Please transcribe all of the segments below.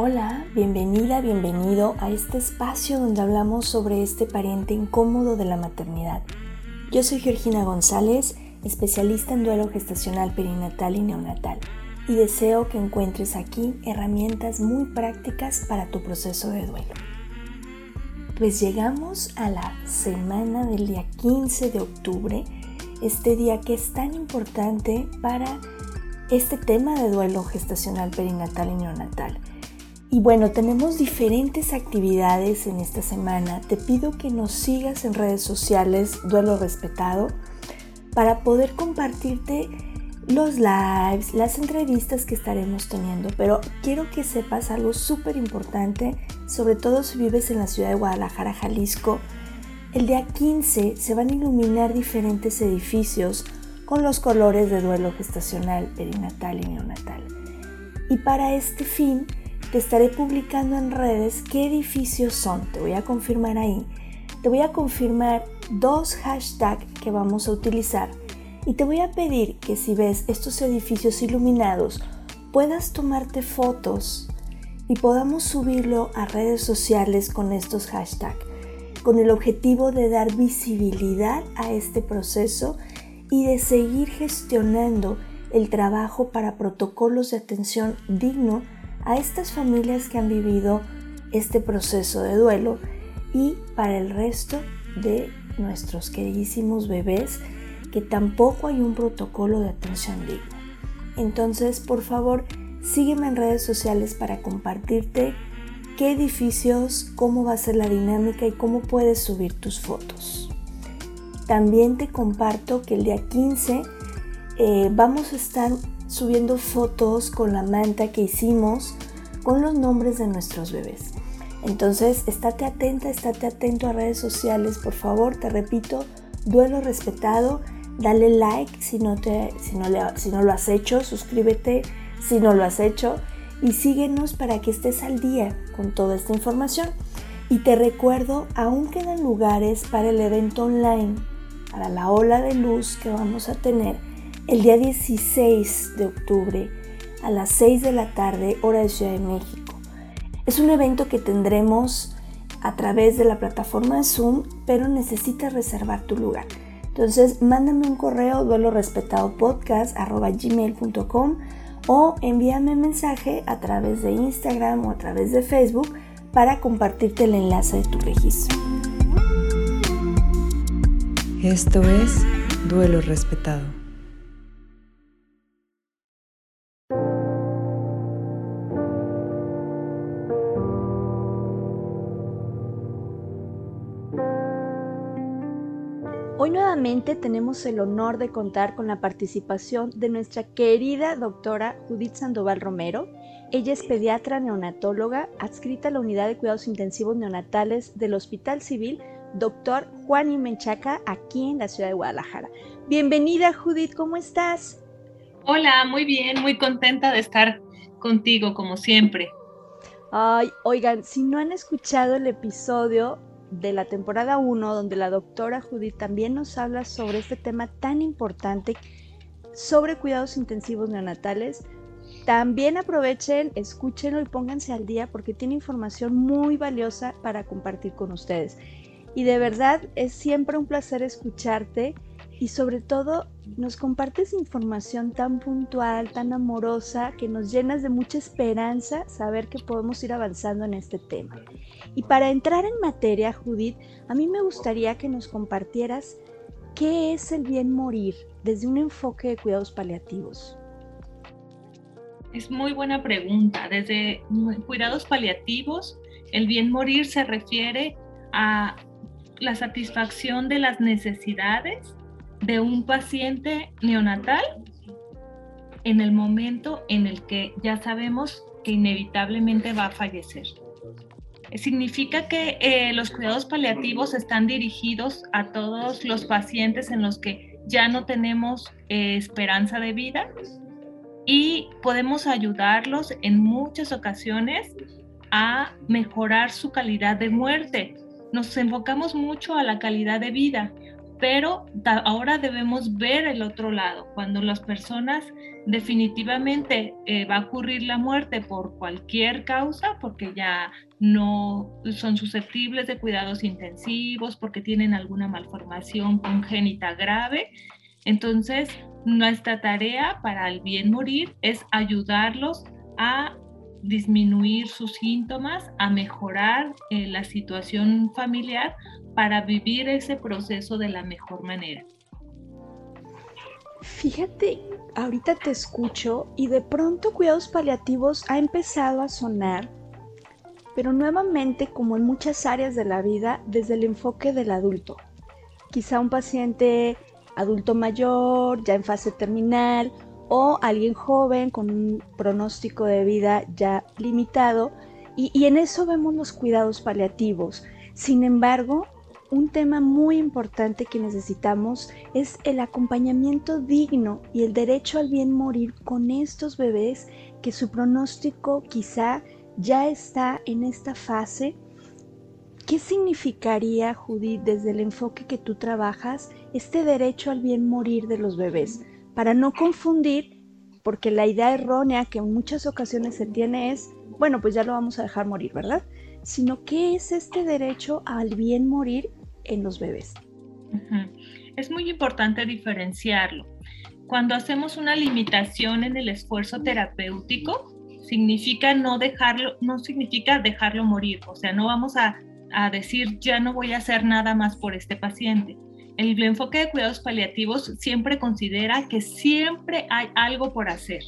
Hola, bienvenida, bienvenido a este espacio donde hablamos sobre este pariente incómodo de la maternidad. Yo soy Georgina González, especialista en duelo gestacional perinatal y neonatal, y deseo que encuentres aquí herramientas muy prácticas para tu proceso de duelo. Pues llegamos a la semana del día 15 de octubre, este día que es tan importante para este tema de duelo gestacional perinatal y neonatal y bueno, tenemos diferentes actividades en esta semana. Te pido que nos sigas en redes sociales, Duelo Respetado, para poder compartirte los lives, las entrevistas que estaremos teniendo. Pero quiero que sepas algo súper importante, sobre todo si vives en la ciudad de Guadalajara, Jalisco. El día 15 se van a iluminar diferentes edificios con los colores de duelo gestacional, perinatal y neonatal. Y para este fin, te estaré publicando en redes qué edificios son. Te voy a confirmar ahí. Te voy a confirmar dos hashtags que vamos a utilizar. Y te voy a pedir que si ves estos edificios iluminados, puedas tomarte fotos y podamos subirlo a redes sociales con estos hashtags, con el objetivo de dar visibilidad a este proceso y de seguir gestionando el trabajo para protocolos de atención digno a estas familias que han vivido este proceso de duelo y para el resto de nuestros queridísimos bebés que tampoco hay un protocolo de atención digna. Entonces, por favor, sígueme en redes sociales para compartirte qué edificios, cómo va a ser la dinámica y cómo puedes subir tus fotos. También te comparto que el día 15 eh, vamos a estar subiendo fotos con la manta que hicimos con los nombres de nuestros bebés. Entonces, estate atenta, estate atento a redes sociales, por favor, te repito, duelo respetado, dale like si no, te, si no, si no lo has hecho, suscríbete si no lo has hecho y síguenos para que estés al día con toda esta información. Y te recuerdo, aún quedan lugares para el evento online, para la ola de luz que vamos a tener el día 16 de octubre a las 6 de la tarde, hora de Ciudad de México. Es un evento que tendremos a través de la plataforma Zoom, pero necesitas reservar tu lugar. Entonces, mándame un correo duelo respetado o envíame un mensaje a través de Instagram o a través de Facebook para compartirte el enlace de tu registro. Esto es Duelo Respetado. Hoy nuevamente tenemos el honor de contar con la participación de nuestra querida doctora Judith Sandoval Romero. Ella es pediatra neonatóloga adscrita a la unidad de cuidados intensivos neonatales del Hospital Civil Dr. Juan y Menchaca aquí en la ciudad de Guadalajara. Bienvenida Judith, ¿cómo estás? Hola, muy bien, muy contenta de estar contigo como siempre. Ay, oigan, si no han escuchado el episodio de la temporada 1, donde la doctora Judith también nos habla sobre este tema tan importante, sobre cuidados intensivos neonatales. También aprovechen, escúchenlo y pónganse al día porque tiene información muy valiosa para compartir con ustedes. Y de verdad es siempre un placer escucharte y sobre todo nos compartes información tan puntual, tan amorosa, que nos llenas de mucha esperanza saber que podemos ir avanzando en este tema. Y para entrar en materia, Judith, a mí me gustaría que nos compartieras qué es el bien morir desde un enfoque de cuidados paliativos. Es muy buena pregunta. Desde cuidados paliativos, el bien morir se refiere a la satisfacción de las necesidades de un paciente neonatal en el momento en el que ya sabemos que inevitablemente va a fallecer. Significa que eh, los cuidados paliativos están dirigidos a todos los pacientes en los que ya no tenemos eh, esperanza de vida y podemos ayudarlos en muchas ocasiones a mejorar su calidad de muerte. Nos enfocamos mucho a la calidad de vida, pero ahora debemos ver el otro lado, cuando las personas definitivamente eh, va a ocurrir la muerte por cualquier causa, porque ya no son susceptibles de cuidados intensivos, porque tienen alguna malformación congénita grave. Entonces, nuestra tarea para el bien morir es ayudarlos a disminuir sus síntomas, a mejorar eh, la situación familiar para vivir ese proceso de la mejor manera. Fíjate, ahorita te escucho y de pronto cuidados paliativos ha empezado a sonar, pero nuevamente como en muchas áreas de la vida, desde el enfoque del adulto. Quizá un paciente adulto mayor, ya en fase terminal, o alguien joven con un pronóstico de vida ya limitado, y, en eso vemos los cuidados paliativos. Sin embargo, un tema muy importante que necesitamos es el acompañamiento digno y el derecho al bien morir con estos bebés que su pronóstico quizá ya está en esta fase. ¿Qué significaría, Judith, desde el enfoque que tú trabajas, este derecho al bien morir de los bebés? Para no confundir, porque la idea errónea que en muchas ocasiones se tiene es, bueno, pues ya lo vamos a dejar morir, ¿verdad? Sino, ¿qué es este derecho al bien morir en los bebés. Es muy importante diferenciarlo. Cuando hacemos una limitación en el esfuerzo terapéutico, significa no dejarlo, no significa dejarlo morir, o sea, no vamos a, a decir ya no voy a hacer nada más por este paciente. El enfoque de cuidados paliativos siempre considera que siempre hay algo por hacer.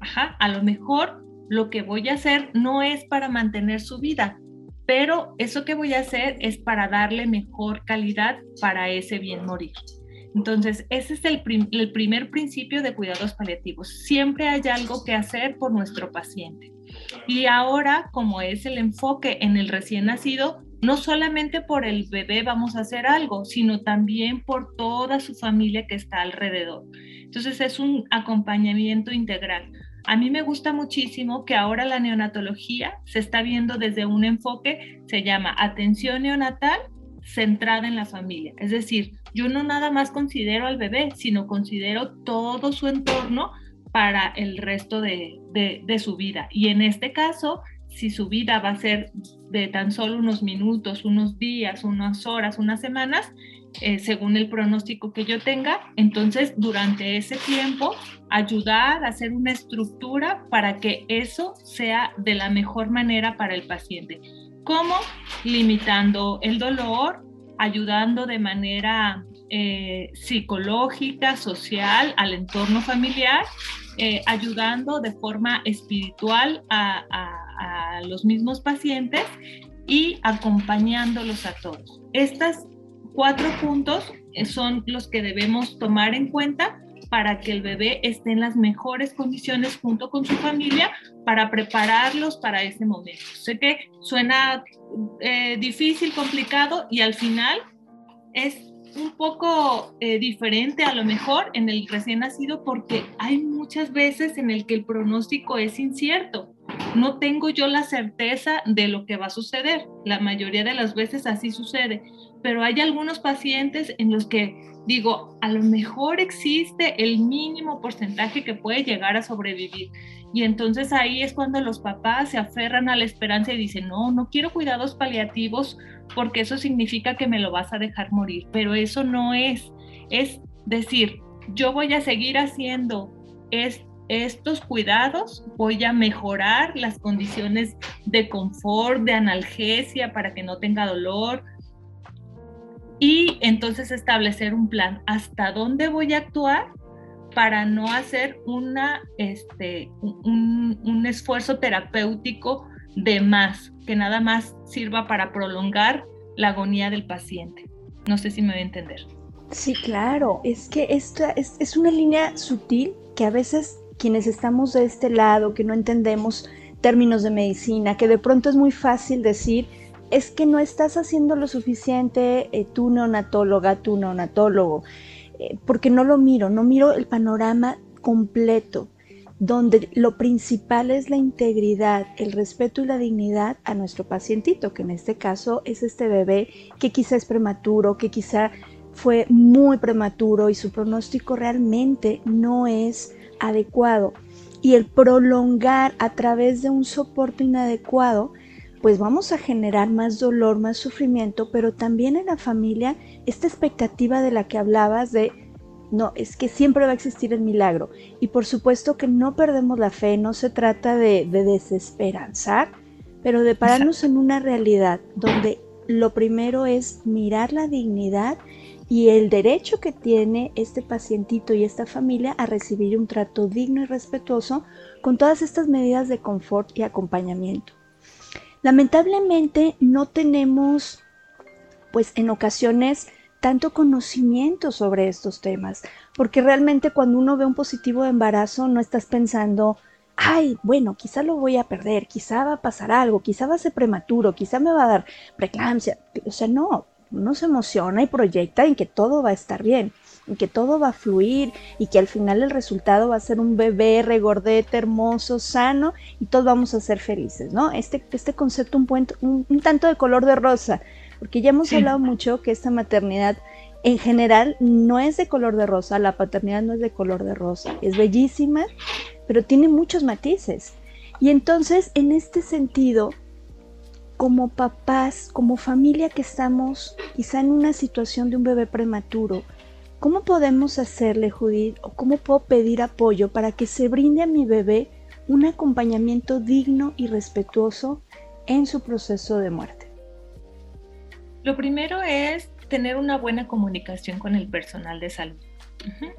Ajá, a lo mejor lo que voy a hacer no es para mantener su vida, pero eso que voy a hacer es para darle mejor calidad para ese bien morir. Entonces, ese es el, primer principio de cuidados paliativos. Siempre hay algo que hacer por nuestro paciente. Y ahora, como es el enfoque en el recién nacido, no solamente por el bebé vamos a hacer algo, sino también por toda su familia que está alrededor. Entonces, es un acompañamiento integral. A mí me gusta muchísimo que ahora la neonatología se está viendo desde un enfoque, se llama atención neonatal centrada en la familia. Es decir, yo no nada más considero al bebé, sino considero todo su entorno para el resto de, de, su vida. Y en este caso, si su vida va a ser de tan solo unos minutos, unos días, unas horas, unas semanas, eh, según el pronóstico que yo tenga. Entonces, durante ese tiempo, ayudar a hacer una estructura para que eso sea de la mejor manera para el paciente. ¿Cómo? Limitando el dolor, ayudando de manera eh, psicológica, social, al entorno familiar, eh, ayudando de forma espiritual a, los mismos pacientes y acompañándolos a todos. Estas cuatro puntos eh, son los que debemos tomar en cuenta para que el bebé esté en las mejores condiciones junto con su familia para prepararlos para ese momento. Sé que suena eh, difícil, complicado y al final es un poco eh, diferente a lo mejor en el recién nacido porque hay muchas veces en el que el pronóstico es incierto. No tengo yo la certeza de lo que va a suceder. La mayoría de las veces así sucede pero hay algunos pacientes en los que digo, a lo mejor existe el mínimo porcentaje que puede llegar a sobrevivir. Y entonces ahí es cuando los papás se aferran a la esperanza y dicen, no, no quiero cuidados paliativos porque eso significa que me lo vas a dejar morir. Pero eso no es. Es decir, yo voy a seguir haciendo estos cuidados, voy a mejorar las condiciones de confort, de analgesia para que no tenga dolor, y entonces establecer un plan hasta dónde voy a actuar para no hacer una, este, un, un esfuerzo terapéutico de más, que nada más sirva para prolongar la agonía del paciente. No sé si me voy a entender. Sí, claro, es que esta es, es una línea sutil que a veces quienes estamos de este lado, que no entendemos términos de medicina, que de pronto es muy fácil decir, es que no estás haciendo lo suficiente eh, tú neonatóloga, tú neonatólogo, eh, porque no lo miro, no miro el panorama completo, donde lo principal es la integridad, el respeto y la dignidad a nuestro pacientito, que en este caso es este bebé que quizá es prematuro, que quizá fue muy prematuro y su pronóstico realmente no es adecuado. Y el prolongar a través de un soporte inadecuado, pues vamos a generar más dolor, más sufrimiento, pero también en la familia esta expectativa de la que hablabas de, no, es que siempre va a existir el milagro. Y por supuesto que no perdemos la fe, no se trata de, de desesperanzar, pero de pararnos en una realidad donde lo primero es mirar la dignidad y el derecho que tiene este pacientito y esta familia a recibir un trato digno y respetuoso con todas estas medidas de confort y acompañamiento. Lamentablemente no tenemos, pues en ocasiones, tanto conocimiento sobre estos temas, porque realmente cuando uno ve un positivo de embarazo no estás pensando, ay, bueno, quizá lo voy a perder, quizá va a pasar algo, quizá va a ser prematuro, quizá me va a dar preeclampsia, o sea, no, uno se emociona y proyecta en que todo va a estar bien, en que todo va a fluir y que al final el resultado va a ser un bebé regordete, hermoso, sano y todos vamos a ser felices, ¿no? Este, este concepto un, un, tanto de color de rosa, porque ya hemos hablado mucho que esta maternidad en general no es de color de rosa, la paternidad no es de color de rosa, es bellísima, pero tiene muchos matices. Y entonces, en este sentido, como papás, como familia que estamos quizá en una situación de un bebé prematuro, ¿cómo podemos hacerle, Judith, o cómo puedo pedir apoyo para que se brinde a mi bebé un acompañamiento digno y respetuoso en su proceso de muerte? Lo primero es tener una buena comunicación con el personal de salud.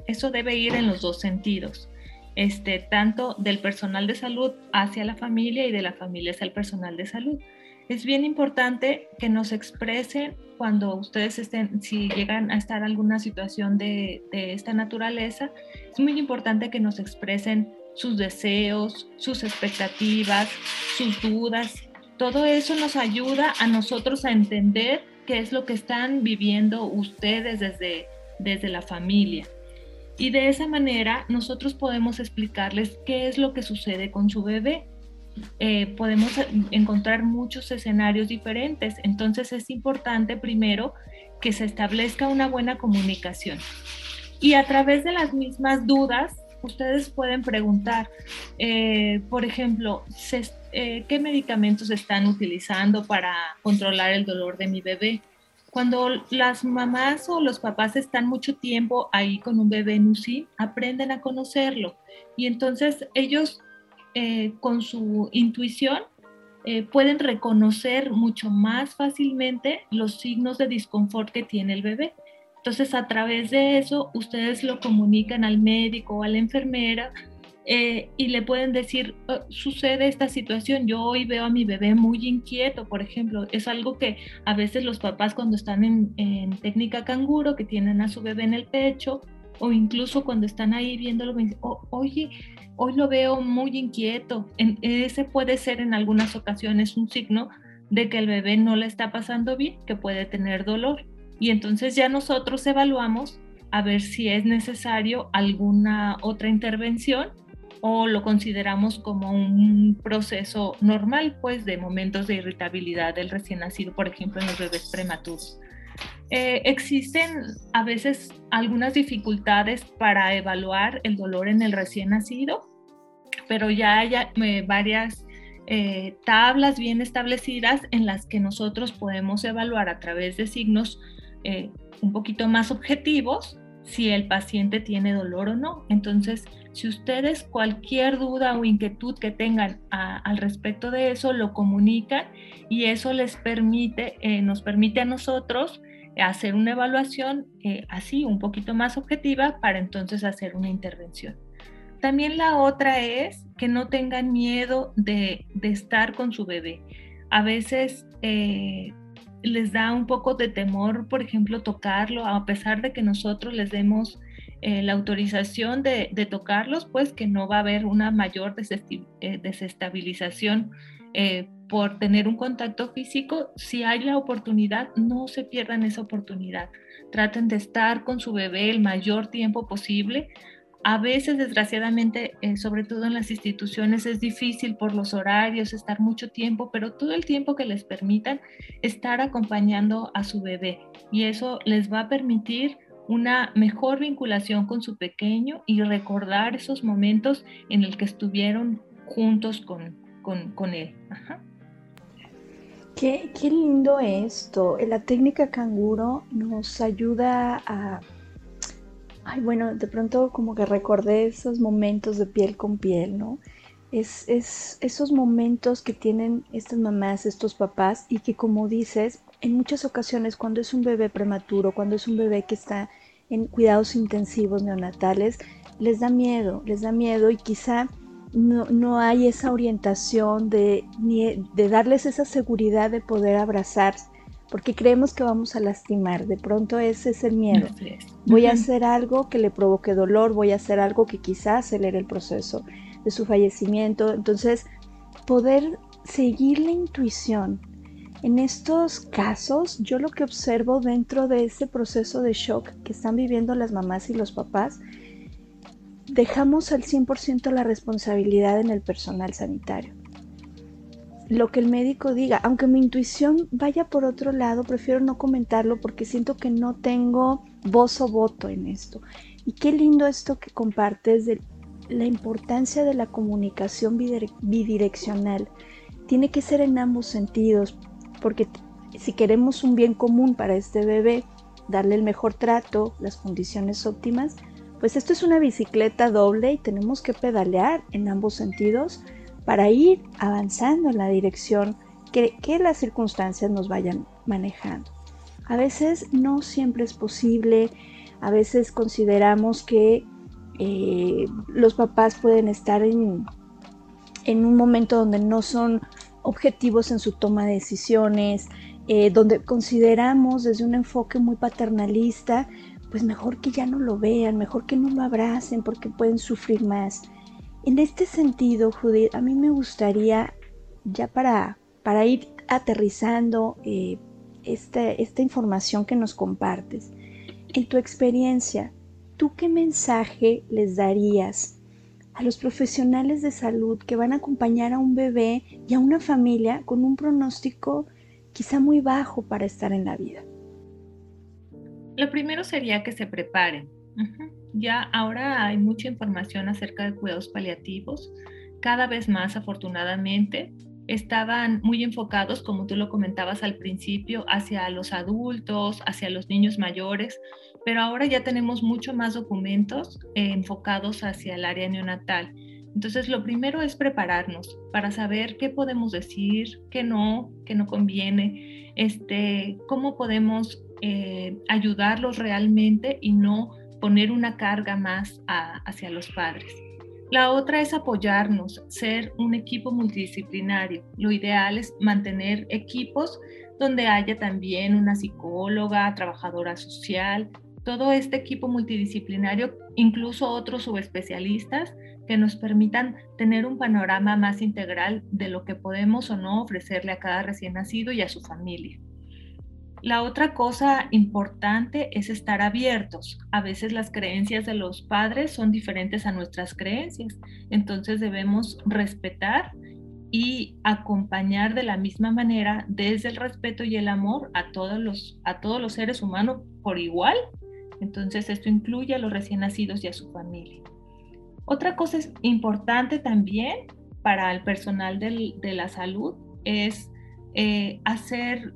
Eso debe ir en los dos sentidos. Este, tanto del personal de salud hacia la familia y de la familia hacia el personal de salud es bien importante que nos expresen cuando ustedes estén, si llegan a estar en alguna situación de, esta naturaleza, es muy importante que nos expresen sus deseos, sus expectativas, sus dudas. Todo eso nos ayuda a nosotros a entender qué es lo que están viviendo ustedes desde, desde la familia. Y de esa manera nosotros podemos explicarles qué es lo que sucede con su bebé eh, podemos encontrar muchos escenarios diferentes. Entonces es importante primero que se establezca una buena comunicación. Y a través de las mismas dudas, ustedes pueden preguntar, eh, por ejemplo, eh, ¿qué medicamentos están utilizando para controlar el dolor de mi bebé? Cuando las mamás o los papás están mucho tiempo ahí con un bebé en UCI, aprenden a conocerlo y entonces ellos eh, con su intuición eh, pueden reconocer mucho más fácilmente los signos de disconfort que tiene el bebé. Entonces, a través de eso, ustedes lo comunican al médico o a la enfermera eh, y le pueden decir, oh, sucede esta situación, yo hoy veo a mi bebé muy inquieto, por ejemplo, es algo que a veces los papás cuando están en, en técnica canguro, que tienen a su bebé en el pecho, o incluso cuando están ahí viéndolo, oh, oye, hoy lo veo muy inquieto. Ese puede ser en algunas ocasiones un signo de que el bebé no le está pasando bien, que puede tener dolor. Y entonces ya nosotros evaluamos a ver si es necesario alguna otra intervención o lo consideramos como un proceso normal, pues de momentos de irritabilidad del recién nacido, por ejemplo, en los bebés prematuros. Eh, existen a veces algunas dificultades para evaluar el dolor en el recién nacido, pero ya hay eh, varias eh, tablas bien establecidas en las que nosotros podemos evaluar a través de signos un poquito más objetivos si el paciente tiene dolor o no. Entonces, si ustedes cualquier duda o inquietud que tengan al respecto de eso, lo comunican y eso les permite, nos permite a nosotros hacer una evaluación eh, así, un poquito más objetiva, para entonces hacer una intervención. También la otra es que no tengan miedo de, estar con su bebé. A veces eh, les da un poco de temor, por ejemplo, tocarlo, a pesar de que nosotros les demos eh, la autorización de, tocarlos, pues que no va a haber una mayor desestabilización por tener un contacto físico, si hay la oportunidad, no se pierdan esa oportunidad. Traten de estar con su bebé el mayor tiempo posible. A veces, desgraciadamente, eh, sobre todo en las instituciones, es difícil por los horarios estar mucho tiempo, pero todo el tiempo que les permitan estar acompañando a su bebé. Y eso les va a permitir una mejor vinculación con su pequeño y recordar esos momentos en el que estuvieron juntos con, con, él. Qué, qué, lindo esto. La técnica canguro nos ayuda a... Ay, bueno, de pronto como que recordé esos momentos de piel con piel, ¿no? Es, es esos momentos que tienen estas mamás, estos papás y que como dices, en muchas ocasiones cuando es un bebé prematuro, cuando es un bebé que está en cuidados intensivos neonatales, les da miedo, les da miedo y quizá no, hay esa orientación de, de darles esa seguridad de poder abrazar, porque creemos que vamos a lastimar, de pronto ese es el miedo. Voy a hacer algo que le provoque dolor, voy a hacer algo que quizás acelere el proceso de su fallecimiento, entonces poder seguir la intuición, en estos casos, yo lo que observo dentro de ese proceso de shock que están viviendo las mamás y los papás, dejamos al 100% la responsabilidad en el personal sanitario. Lo que el médico diga, aunque mi intuición vaya por otro lado, prefiero no comentarlo porque siento que no tengo voz o voto en esto. Y qué lindo esto que compartes de la importancia de la comunicación bidireccional. Tiene que ser en ambos sentidos, porque si queremos un bien común para este bebé, darle el mejor trato, las condiciones óptimas, pues esto es una bicicleta doble y tenemos que pedalear en ambos sentidos para ir avanzando en la dirección que, las circunstancias nos vayan manejando. A veces no siempre es posible, a veces consideramos que eh, los papás pueden estar en, en un momento donde no son objetivos en su toma de decisiones, eh, donde consideramos desde un enfoque muy paternalista, pues mejor que ya no lo vean, mejor que no lo abracen porque pueden sufrir más. En este sentido, Judith, a mí me gustaría, ya para, para ir aterrizando eh, esta, esta información que nos compartes, en tu experiencia, ¿tú qué mensaje les darías a los profesionales de salud que van a acompañar a un bebé y a una familia con un pronóstico quizá muy bajo para estar en la vida? Lo primero sería que se preparen. Ya ahora hay mucha información acerca de cuidados paliativos. Cada vez más, afortunadamente, estaban muy enfocados, como tú lo comentabas al principio, hacia los adultos, hacia los niños mayores, pero ahora ya tenemos mucho más documentos eh, enfocados hacia el área neonatal. Entonces, lo primero es prepararnos para saber qué podemos decir, qué no, qué no conviene, este, cómo podemos eh, ayudarlos realmente y no poner una carga más hacia los padres. La otra es apoyarnos, ser un equipo multidisciplinario. Lo ideal es mantener equipos donde haya también una psicóloga, trabajadora social, todo este equipo multidisciplinario, incluso otros subespecialistas que nos permitan tener un panorama más integral de lo que podemos o no ofrecerle a cada recién nacido y a su familia. La otra cosa importante es estar abiertos. A veces las creencias de los padres son diferentes a nuestras creencias, entonces debemos respetar y acompañar de la misma manera desde el respeto y el amor a todos los, a todos los seres humanos por igual entonces, esto incluye a los recién nacidos y a su familia. Otra cosa importante también para el personal de la salud es eh, hacer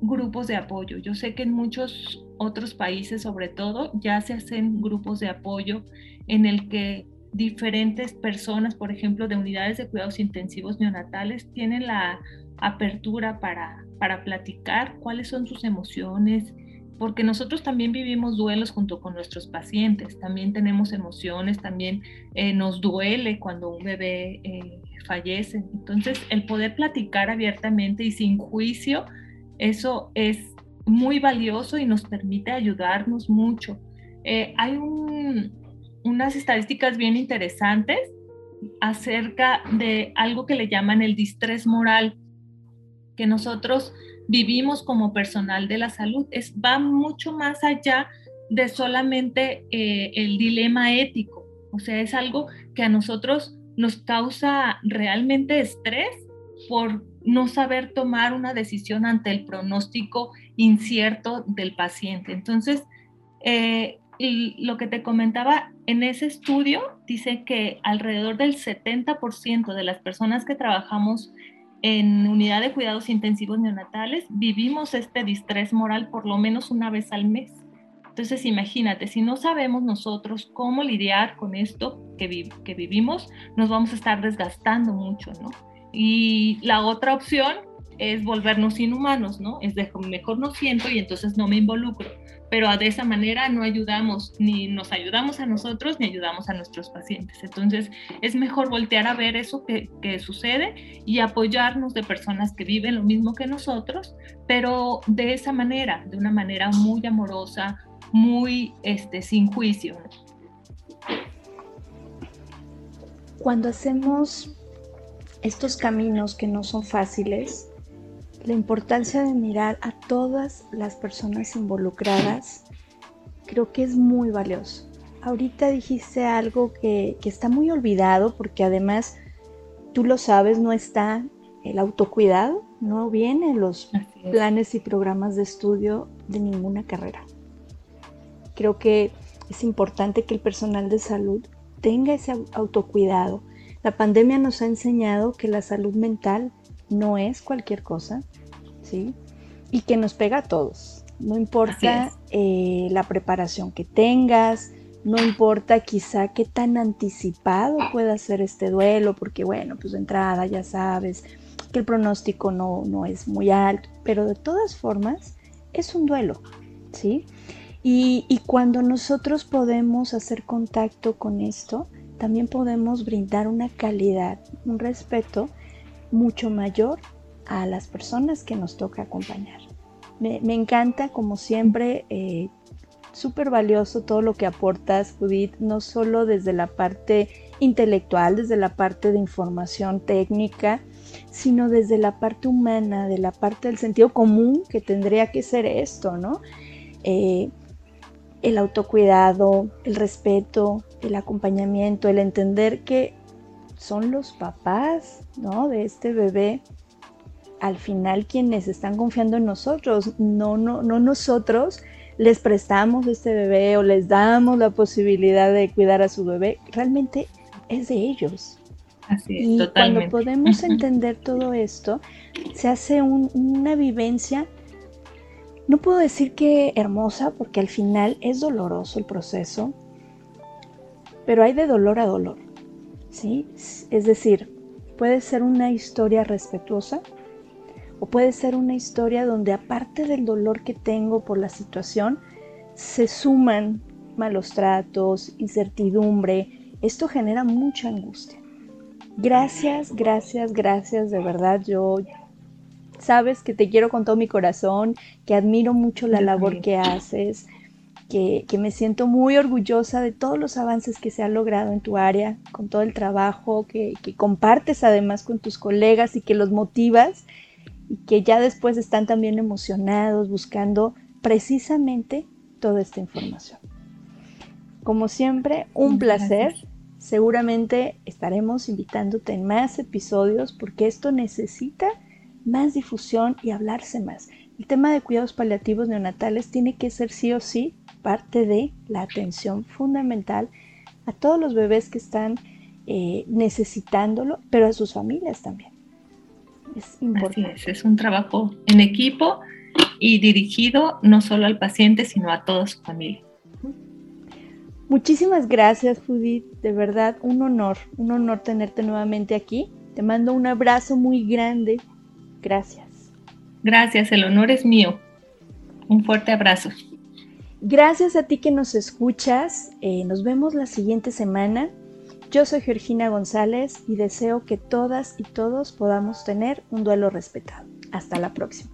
grupos de apoyo. Yo sé que en muchos otros países, sobre todo, ya se hacen grupos de apoyo en el que diferentes personas, por ejemplo, de unidades de cuidados intensivos neonatales, tienen la apertura para, para platicar cuáles son sus emociones, porque nosotros también vivimos duelos junto con nuestros pacientes, también tenemos emociones, también eh, nos duele cuando un bebé eh, fallece. Entonces, el poder platicar abiertamente y sin juicio, eso es muy valioso y nos permite ayudarnos mucho. Eh, hay unas estadísticas bien interesantes acerca de algo que le llaman el distrés moral, que nosotros vivimos como personal de la salud. Es, va mucho más allá de solamente eh, el dilema ético. O sea, es algo que a nosotros nos causa realmente estrés por no saber tomar una decisión ante el pronóstico incierto del paciente. Entonces, eh, lo que te comentaba, en ese estudio dice que alrededor del 70% de las personas que trabajamos en unidad de cuidados intensivos neonatales vivimos este distrés moral por lo menos una vez al mes. Entonces, imagínate, si no sabemos nosotros cómo lidiar con esto que, vivimos, nos vamos a estar desgastando mucho, ¿no? Y la otra opción es volvernos inhumanos, ¿no? Es mejor no siento y entonces no me involucro. Pero de esa manera no ayudamos, ni nos ayudamos a nosotros, ni ayudamos a nuestros pacientes. Entonces es mejor voltear a ver eso que, que sucede y apoyarnos de personas que viven lo mismo que nosotros, pero de esa manera, de una manera muy amorosa, muy este, sin juicio. Cuando hacemos estos caminos que no son fáciles, la importancia de mirar a todas las personas involucradas creo que es muy valioso. Ahorita dijiste algo que, está muy olvidado porque además tú lo sabes, no está el autocuidado, no viene en los planes y programas de estudio de ninguna carrera. Creo que es importante que el personal de salud tenga ese autocuidado. La pandemia nos ha enseñado que la salud mental no es cualquier cosa, ¿sí? Y que nos pega a todos. No importa eh, la preparación que tengas, no importa quizá qué tan anticipado pueda ser este duelo, porque bueno, pues de entrada ya sabes que el pronóstico no, no es muy alto, pero de todas formas es un duelo, ¿sí? Y, y cuando nosotros podemos hacer contacto con esto, también podemos brindar una calidad, un respeto mucho mayor a las personas que nos toca acompañar. Me, encanta, como siempre, eh, súper valioso todo lo que aportas, Judith, no solo desde la parte intelectual, desde la parte de información técnica, sino desde la parte humana, de la parte del sentido común que tendría que ser esto, ¿no? Eh, el autocuidado, el respeto, el acompañamiento, el entender que son los papás, ¿no? De este bebé al final quienes están confiando en nosotros, no, no, no nosotros les prestamos este bebé o les damos la posibilidad de cuidar a su bebé, realmente es de ellos. Así es, y cuando podemos entender todo esto, se hace una vivencia, no puedo decir que hermosa, porque al final es doloroso el proceso, pero hay de dolor a dolor, ¿sí? Es decir, puede ser una historia respetuosa, o puede ser una historia donde aparte del dolor que tengo por la situación, se suman malos tratos, incertidumbre. Esto genera mucha angustia. Gracias, gracias, gracias, de verdad. Yo sabes que te quiero con todo mi corazón, que admiro mucho la labor que haces, que, me siento muy orgullosa de todos los avances que se han logrado en tu área, con todo el trabajo que, que compartes además con tus colegas y que los motivas y que ya después están también emocionados buscando precisamente toda esta información. Como siempre, un placer. Seguramente estaremos invitándote en más episodios porque esto necesita más difusión y hablarse más. El tema de cuidados paliativos neonatales tiene que ser sí o sí parte de la atención fundamental a todos los bebés que están eh, necesitándolo, pero a sus familias también. Es importante. es, un trabajo en equipo y dirigido no solo al paciente, sino a toda su familia. Muchísimas gracias, Judith. De verdad, un honor, un honor tenerte nuevamente aquí. Te mando un abrazo muy grande. Gracias. Gracias, el honor es mío. Un fuerte abrazo. Gracias a ti que nos escuchas. Eh, nos vemos la siguiente semana. Yo soy Georgina González y deseo que todas y todos podamos tener un duelo respetado. Hasta la próxima.